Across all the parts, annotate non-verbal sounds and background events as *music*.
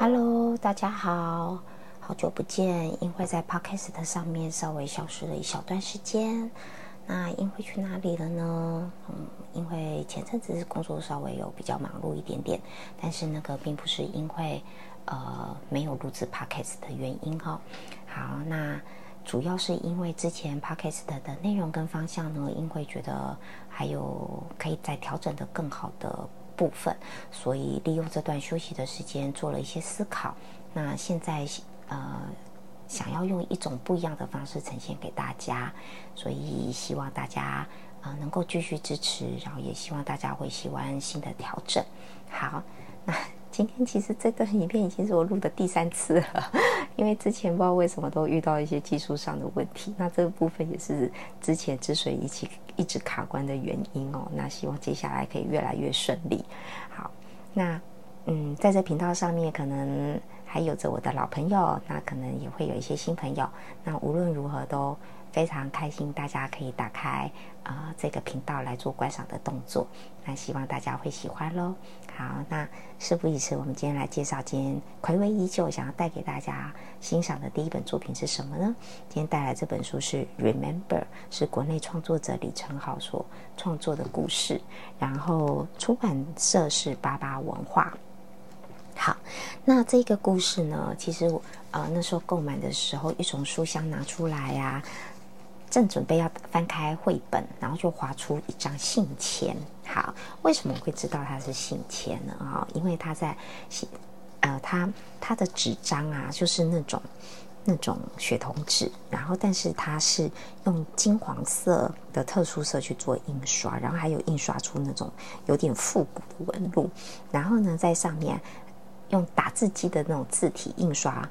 Hello，大家好，好久不见。因为在 Podcast 上面稍微消失了一小段时间，那因为去哪里了呢？嗯，因为前阵子工作稍微有比较忙碌一点点，但是那个并不是因为呃没有录制 Podcast 的原因哦。好，那主要是因为之前 Podcast 的内容跟方向呢，因为觉得还有可以再调整的更好的。部分，所以利用这段休息的时间做了一些思考。那现在呃，想要用一种不一样的方式呈现给大家，所以希望大家呃能够继续支持，然后也希望大家会喜欢新的调整。好，那。今天其实这段影片已经是我录的第三次了，*laughs* 因为之前不知道为什么都遇到一些技术上的问题，那这个部分也是之前之所以一起一直卡关的原因哦。那希望接下来可以越来越顺利。好，那嗯，在这频道上面可能还有着我的老朋友，那可能也会有一些新朋友。那无论如何都。非常开心，大家可以打开啊这个频道来做观赏的动作，那希望大家会喜欢喽。好，那事不宜迟，我们今天来介绍今天暌违已久想要带给大家欣赏的第一本作品是什么呢？今天带来这本书是《Remember》，是国内创作者李成浩所创作的故事，然后出版社是八八文化。好，那这个故事呢，其实我呃那时候购买的时候，一从书箱拿出来呀。正准备要翻开绘本，然后就划出一张信签。好，为什么会知道它是信签呢？啊，因为它在信，呃，它它的纸张啊，就是那种那种雪铜纸，然后但是它是用金黄色的特殊色去做印刷，然后还有印刷出那种有点复古的纹路，然后呢，在上面用打字机的那种字体印刷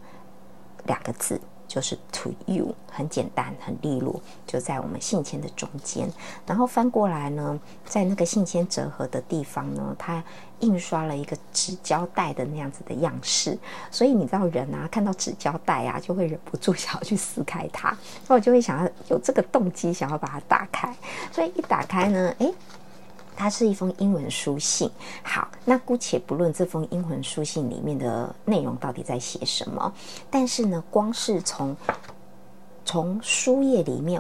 两个字。就是 to you，很简单，很利落，就在我们信签的中间。然后翻过来呢，在那个信签折合的地方呢，它印刷了一个纸胶带的那样子的样式。所以你知道人啊，看到纸胶带啊，就会忍不住 *laughs* 想要去撕开它，那我就会想要有这个动机，想要把它打开。所以一打开呢，诶。它是一封英文书信。好，那姑且不论这封英文书信里面的内容到底在写什么，但是呢，光是从从书页里面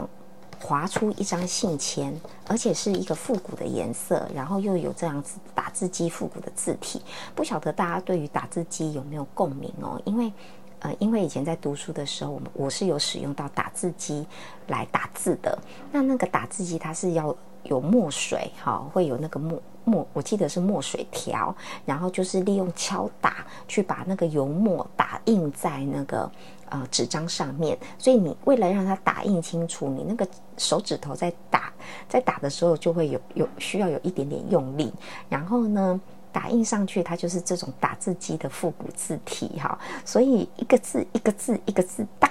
划出一张信签，而且是一个复古的颜色，然后又有这样子打字机复古的字体，不晓得大家对于打字机有没有共鸣哦？因为呃，因为以前在读书的时候，我们我是有使用到打字机来打字的。那那个打字机它是要。有墨水，哈，会有那个墨墨，我记得是墨水条，然后就是利用敲打去把那个油墨打印在那个呃纸张上面，所以你为了让它打印清楚，你那个手指头在打在打的时候就会有有需要有一点点用力，然后呢打印上去，它就是这种打字机的复古字体，哈，所以一个字一个字一个字打。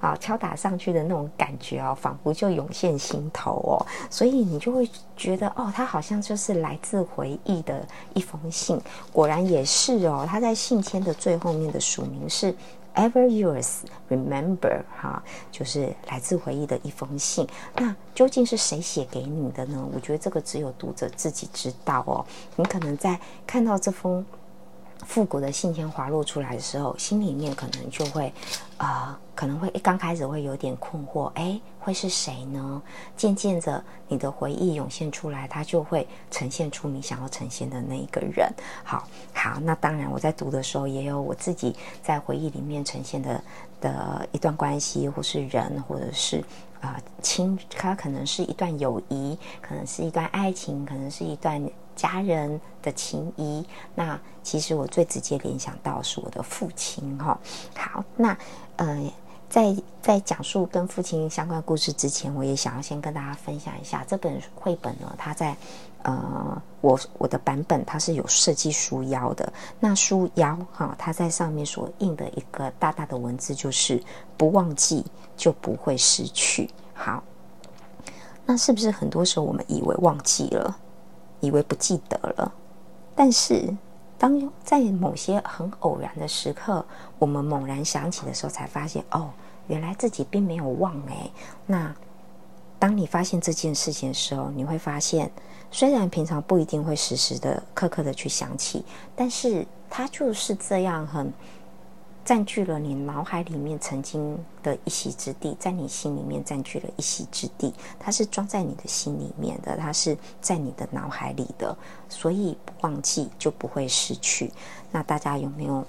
啊，敲打上去的那种感觉哦，仿佛就涌现心头哦，所以你就会觉得哦，它好像就是来自回忆的一封信。果然也是哦，他在信签的最后面的署名是 Ever Yours Remember，哈，就是来自回忆的一封信。那究竟是谁写给你的呢？我觉得这个只有读者自己知道哦。你可能在看到这封。复古的信件滑落出来的时候，心里面可能就会，呃，可能会一刚开始会有点困惑，哎，会是谁呢？渐渐的，你的回忆涌现出来，它就会呈现出你想要呈现的那一个人。好，好，那当然，我在读的时候也有我自己在回忆里面呈现的的一段关系，或是人，或者是啊亲，它可能是一段友谊，可能是一段爱情，可能是一段。家人的情谊，那其实我最直接联想到是我的父亲哈。好，那呃，在在讲述跟父亲相关故事之前，我也想要先跟大家分享一下这本绘本呢。它在呃，我我的版本它是有设计书腰的。那书腰哈，它在上面所印的一个大大的文字就是“不忘记就不会失去”。好，那是不是很多时候我们以为忘记了，以为不记得了，但是？当在某些很偶然的时刻，我们猛然想起的时候，才发现哦，原来自己并没有忘哎。那当你发现这件事情的时候，你会发现，虽然平常不一定会时时的、刻刻的去想起，但是它就是这样很。占据了你脑海里面曾经的一席之地，在你心里面占据了一席之地，它是装在你的心里面的，它是在你的脑海里的，所以不忘记就不会失去。那大家有没有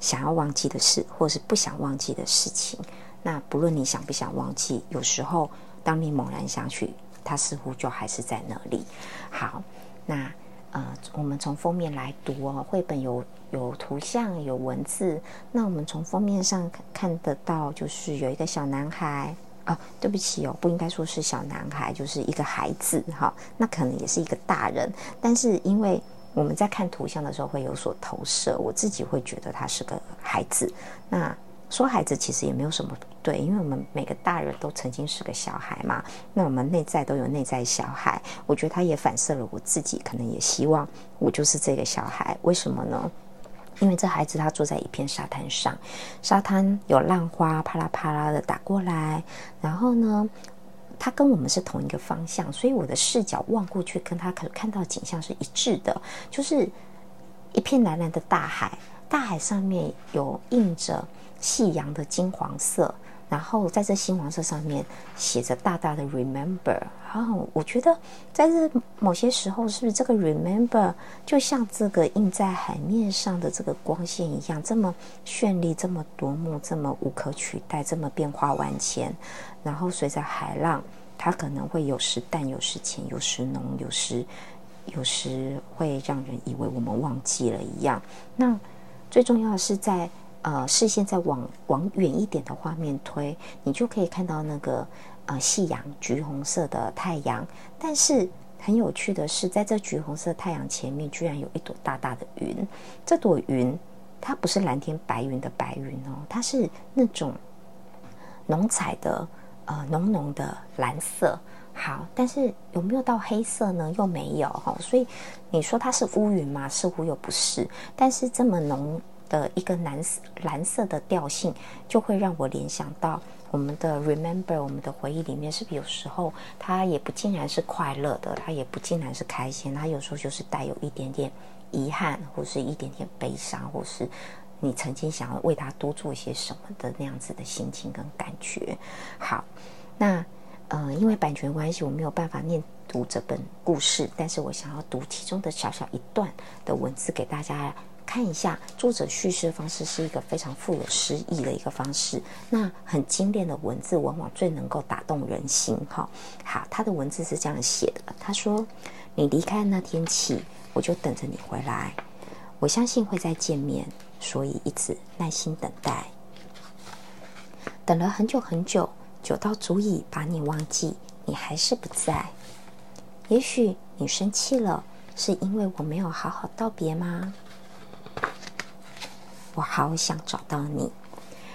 想要忘记的事，或是不想忘记的事情？那不论你想不想忘记，有时候当你猛然想起，它似乎就还是在那里。好，那。呃，我们从封面来读哦，绘本有有图像有文字。那我们从封面上看得到，就是有一个小男孩啊，对不起哦，不应该说是小男孩，就是一个孩子哈。那可能也是一个大人，但是因为我们在看图像的时候会有所投射，我自己会觉得他是个孩子。那说孩子其实也没有什么不对，因为我们每个大人都曾经是个小孩嘛。那我们内在都有内在小孩，我觉得他也反射了我自己，可能也希望我就是这个小孩。为什么呢？因为这孩子他坐在一片沙滩上，沙滩有浪花啪啦啪啦的打过来，然后呢，他跟我们是同一个方向，所以我的视角望过去跟他可看到景象是一致的，就是一片蓝蓝的大海，大海上面有映着。夕阳的金黄色，然后在这金黄色上面写着大大的 “remember”。然后我觉得，在这某些时候，是不是这个 “remember” 就像这个印在海面上的这个光线一样，这么绚丽，这么夺目，这么无可取代，这么变化万千。然后随着海浪，它可能会有时淡，有时浅，有时浓，有时有时会让人以为我们忘记了一样。那最重要的是在。呃，视线再往往远一点的画面推，你就可以看到那个呃夕阳，橘红色的太阳。但是很有趣的是，在这橘红色太阳前面，居然有一朵大大的云。这朵云，它不是蓝天白云的白云哦，它是那种浓彩的呃浓浓的蓝色。好，但是有没有到黑色呢？又没有哈。所以你说它是乌云吗？似乎又不是。但是这么浓。的一个蓝色蓝色的调性，就会让我联想到我们的 remember，我们的回忆里面，是不是有时候它也不尽然是快乐的，它也不尽然是开心，它有时候就是带有一点点遗憾，或是一点点悲伤，或是你曾经想要为他多做一些什么的那样子的心情跟感觉。好，那呃，因为版权关系，我没有办法念读这本故事，但是我想要读其中的小小一段的文字给大家。看一下作者叙事方式是一个非常富有诗意的一个方式。那很精炼的文字往往最能够打动人心。哈，好，他的文字是这样写的：他说，你离开那天起，我就等着你回来。我相信会再见面，所以一直耐心等待。等了很久很久，久到足以把你忘记，你还是不在。也许你生气了，是因为我没有好好道别吗？我好想找到你。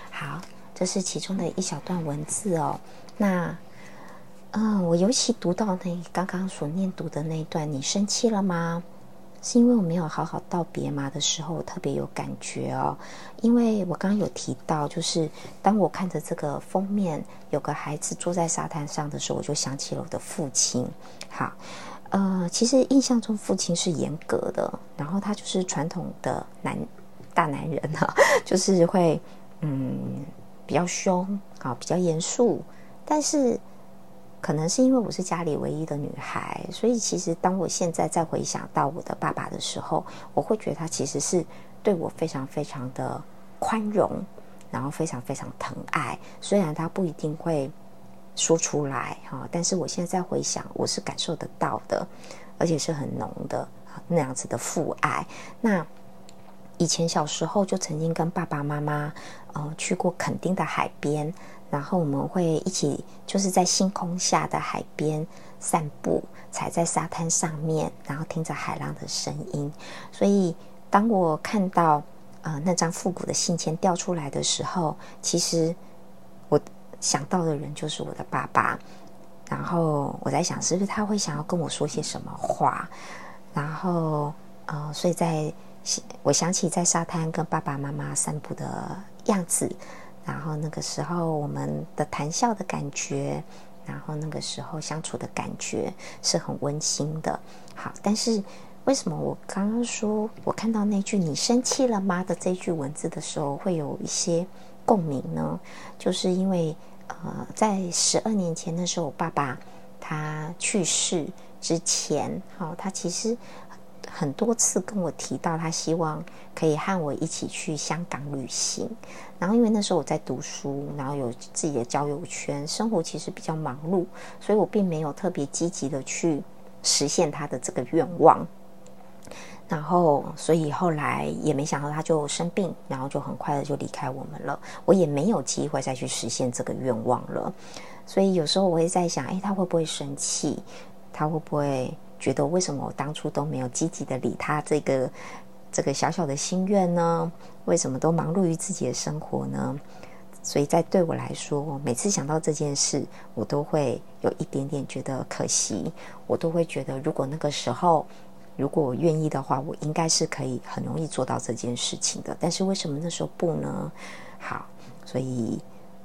好，这是其中的一小段文字哦。那，嗯，我尤其读到那刚刚所念读的那一段，你生气了吗？是因为我没有好好道别吗？的时候，我特别有感觉哦。因为我刚刚有提到，就是当我看着这个封面，有个孩子坐在沙滩上的时候，我就想起了我的父亲。好，呃，其实印象中父亲是严格的，然后他就是传统的男。大男人哈，*laughs* 就是会嗯比较凶啊，比较严肃。但是可能是因为我是家里唯一的女孩，所以其实当我现在再回想到我的爸爸的时候，我会觉得他其实是对我非常非常的宽容，然后非常非常疼爱。虽然他不一定会说出来哈，但是我现在回想，我是感受得到的，而且是很浓的那样子的父爱。那以前小时候就曾经跟爸爸妈妈，呃，去过垦丁的海边，然后我们会一起就是在星空下的海边散步，踩在沙滩上面，然后听着海浪的声音。所以当我看到呃那张复古的信签掉出来的时候，其实我想到的人就是我的爸爸。然后我在想，是不是他会想要跟我说些什么话？然后，呃，所以在我想起在沙滩跟爸爸妈妈散步的样子，然后那个时候我们的谈笑的感觉，然后那个时候相处的感觉是很温馨的。好，但是为什么我刚刚说我看到那句“你生气了吗”的这句文字的时候，会有一些共鸣呢？就是因为。呃，在十二年前的时候，我爸爸他去世之前，好，他其实很多次跟我提到，他希望可以和我一起去香港旅行。然后，因为那时候我在读书，然后有自己的交友圈，生活其实比较忙碌，所以我并没有特别积极的去实现他的这个愿望。然后，所以后来也没想到他就生病，然后就很快的就离开我们了。我也没有机会再去实现这个愿望了。所以有时候我会在想，哎，他会不会生气？他会不会觉得为什么我当初都没有积极的理他这个这个小小的心愿呢？为什么都忙碌于自己的生活呢？所以在对我来说，每次想到这件事，我都会有一点点觉得可惜。我都会觉得，如果那个时候。如果我愿意的话，我应该是可以很容易做到这件事情的。但是为什么那时候不呢？好，所以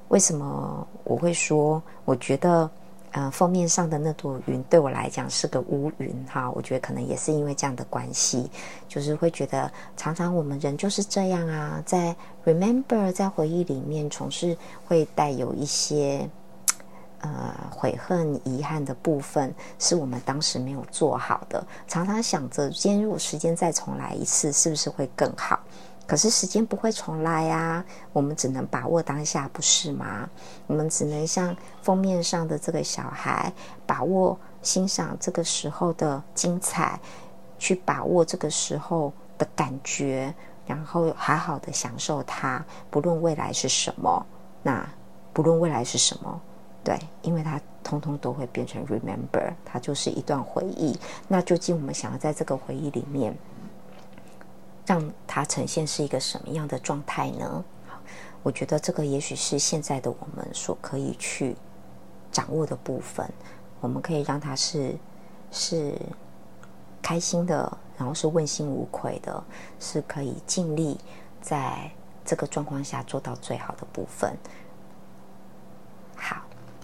为什么我会说，我觉得，呃，封面上的那朵云对我来讲是个乌云哈。我觉得可能也是因为这样的关系，就是会觉得常常我们人就是这样啊，在 remember 在回忆里面总是会带有一些。呃，悔恨、遗憾的部分是我们当时没有做好的。常常想着，今天如果时间再重来一次，是不是会更好？可是时间不会重来啊，我们只能把握当下，不是吗？我们只能像封面上的这个小孩，把握欣赏这个时候的精彩，去把握这个时候的感觉，然后好好的享受它。不论未来是什么，那不论未来是什么。对，因为它通通都会变成 remember，它就是一段回忆。那究竟我们想要在这个回忆里面，让它呈现是一个什么样的状态呢？我觉得这个也许是现在的我们所可以去掌握的部分。我们可以让它是是开心的，然后是问心无愧的，是可以尽力在这个状况下做到最好的部分。好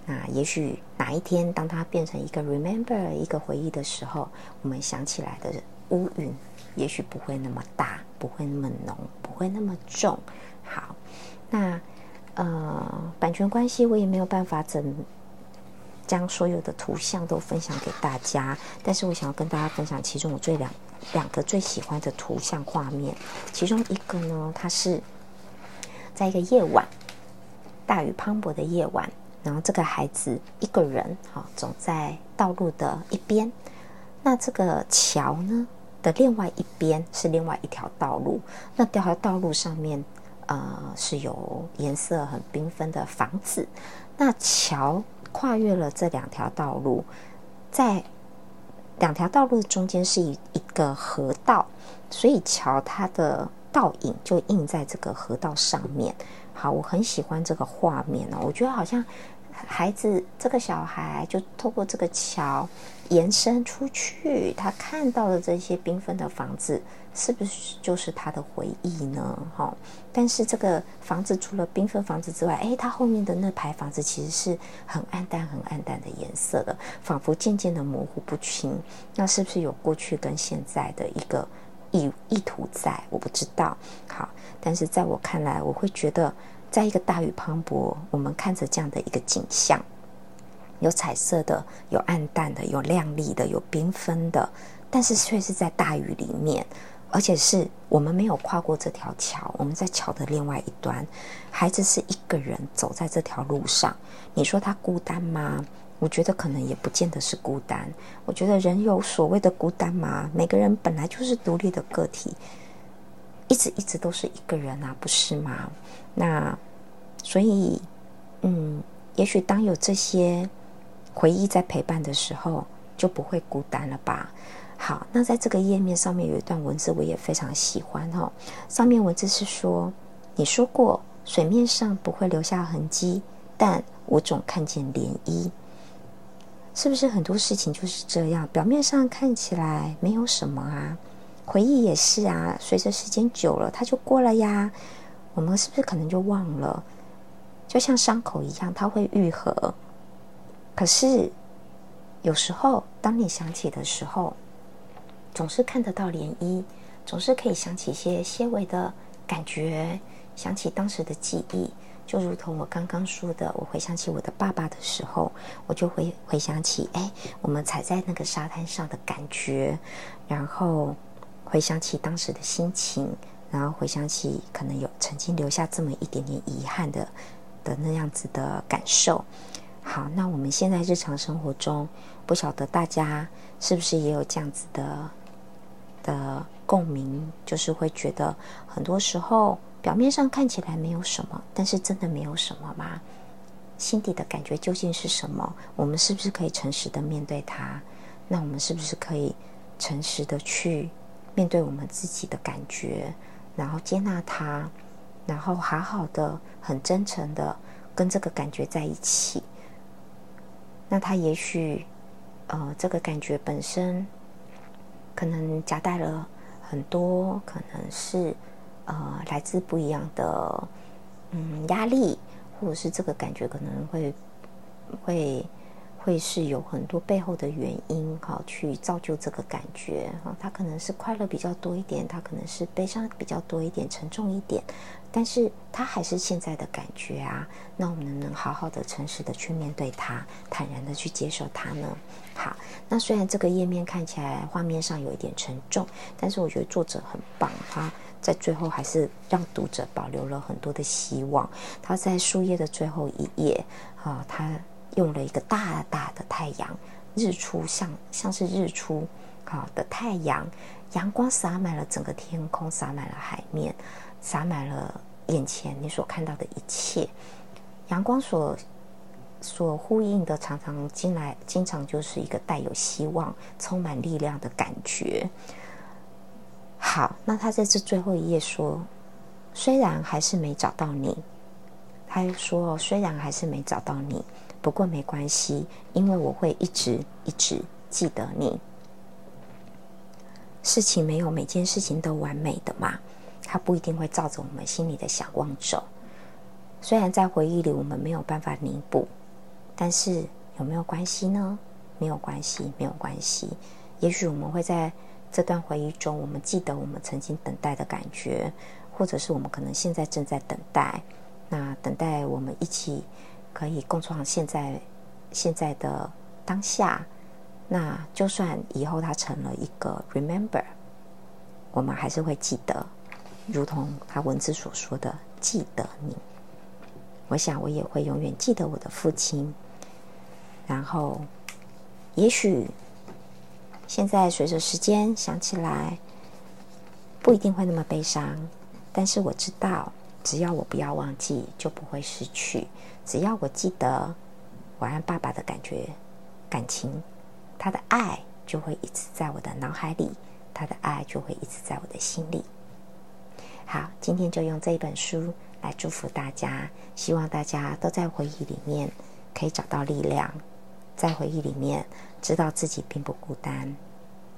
那也许哪一天，当它变成一个 remember 一个回忆的时候，我们想起来的乌云，也许不会那么大，不会那么浓，不会那么重。好，那呃，版权关系，我也没有办法整将所有的图像都分享给大家。但是我想要跟大家分享其中我最两两个最喜欢的图像画面。其中一个呢，它是在一个夜晚，大雨磅礴的夜晚。然后这个孩子一个人，哈，走在道路的一边。那这个桥呢的另外一边是另外一条道路。那条道路上面，呃，是有颜色很缤纷的房子。那桥跨越了这两条道路，在两条道路中间是一一个河道，所以桥它的倒影就映在这个河道上面。好，我很喜欢这个画面哦，我觉得好像。孩子，这个小孩就透过这个桥延伸出去，他看到的这些缤纷的房子，是不是就是他的回忆呢？哈，但是这个房子除了缤纷房子之外，诶，它后面的那排房子其实是很暗淡、很暗淡的颜色的，仿佛渐渐的模糊不清。那是不是有过去跟现在的一个意意图在？我不知道。好，但是在我看来，我会觉得。在一个大雨磅礴，我们看着这样的一个景象，有彩色的，有暗淡的，有亮丽的，有缤纷的，但是却是在大雨里面，而且是我们没有跨过这条桥，我们在桥的另外一端，孩子是一个人走在这条路上，你说他孤单吗？我觉得可能也不见得是孤单。我觉得人有所谓的孤单吗？每个人本来就是独立的个体。一直一直都是一个人啊，不是吗？那所以，嗯，也许当有这些回忆在陪伴的时候，就不会孤单了吧？好，那在这个页面上面有一段文字，我也非常喜欢哦。上面文字是说：“你说过水面上不会留下痕迹，但我总看见涟漪。”是不是很多事情就是这样？表面上看起来没有什么啊，回忆也是啊。随着时间久了，它就过了呀。我们是不是可能就忘了？就像伤口一样，它会愈合。可是有时候，当你想起的时候，总是看得到涟漪，总是可以想起一些些微的感觉，想起当时的记忆。就如同我刚刚说的，我回想起我的爸爸的时候，我就会回想起，哎，我们踩在那个沙滩上的感觉，然后回想起当时的心情，然后回想起可能有曾经留下这么一点点遗憾的的那样子的感受。好，那我们现在日常生活中，不晓得大家是不是也有这样子的的共鸣，就是会觉得很多时候。表面上看起来没有什么，但是真的没有什么吗？心底的感觉究竟是什么？我们是不是可以诚实的面对它？那我们是不是可以诚实的去面对我们自己的感觉，然后接纳它，然后好好的、很真诚的跟这个感觉在一起？那它也许，呃，这个感觉本身可能夹带了很多，可能是。呃，来自不一样的嗯压力，或者是这个感觉可能会会会是有很多背后的原因哈，去造就这个感觉哈。他可能是快乐比较多一点，他可能是悲伤比较多一点，沉重一点，但是他还是现在的感觉啊。那我们能不能好好的、诚实的去面对它，坦然的去接受它呢？好，那虽然这个页面看起来画面上有一点沉重，但是我觉得作者很棒哈。在最后，还是让读者保留了很多的希望。他在书页的最后一页，啊，他用了一个大大的太阳，日出像像是日出，好的太阳，阳光洒满了整个天空，洒满了海面，洒满了眼前你所看到的一切。阳光所所呼应的，常常进来，经常就是一个带有希望、充满力量的感觉。好，那他在这最后一页说，虽然还是没找到你，他又说，虽然还是没找到你，不过没关系，因为我会一直一直记得你。事情没有每件事情都完美的嘛，它不一定会照着我们心里的想望走。虽然在回忆里我们没有办法弥补，但是有没有关系呢？没有关系，没有关系。也许我们会在。这段回忆中，我们记得我们曾经等待的感觉，或者是我们可能现在正在等待。那等待我们一起可以共创现在现在的当下。那就算以后它成了一个 remember，我们还是会记得，如同他文字所说的“记得你”。我想我也会永远记得我的父亲。然后，也许。现在随着时间想起来，不一定会那么悲伤，但是我知道，只要我不要忘记，就不会失去。只要我记得我爱爸爸的感觉、感情，他的爱就会一直在我的脑海里，他的爱就会一直在我的心里。好，今天就用这一本书来祝福大家，希望大家都在回忆里面可以找到力量。在回忆里面，知道自己并不孤单，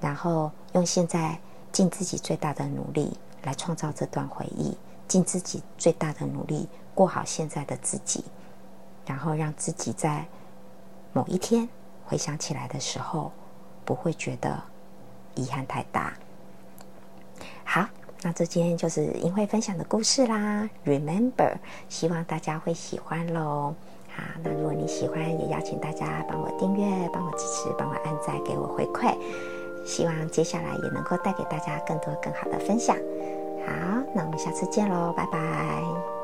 然后用现在尽自己最大的努力来创造这段回忆，尽自己最大的努力过好现在的自己，然后让自己在某一天回想起来的时候，不会觉得遗憾太大。好，那这今天就是英慧分享的故事啦，Remember，希望大家会喜欢喽。好，那如果你喜欢，也邀请大家帮我订阅、帮我支持、帮我按赞、给我回馈。希望接下来也能够带给大家更多更好的分享。好，那我们下次见喽，拜拜。